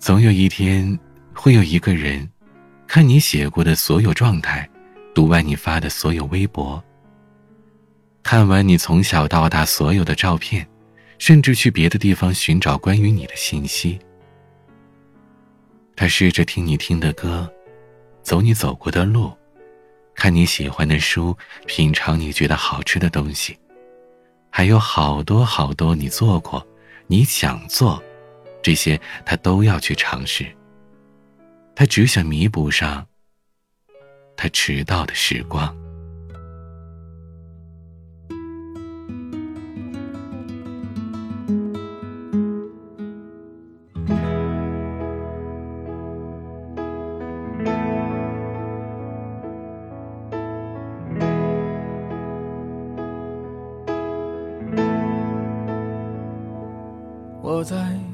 总有一天，会有一个人，看你写过的所有状态，读完你发的所有微博，看完你从小到大所有的照片，甚至去别的地方寻找关于你的信息。他试着听你听的歌，走你走过的路，看你喜欢的书，品尝你觉得好吃的东西，还有好多好多你做过，你想做。这些他都要去尝试。他只想弥补上他迟到的时光。我在。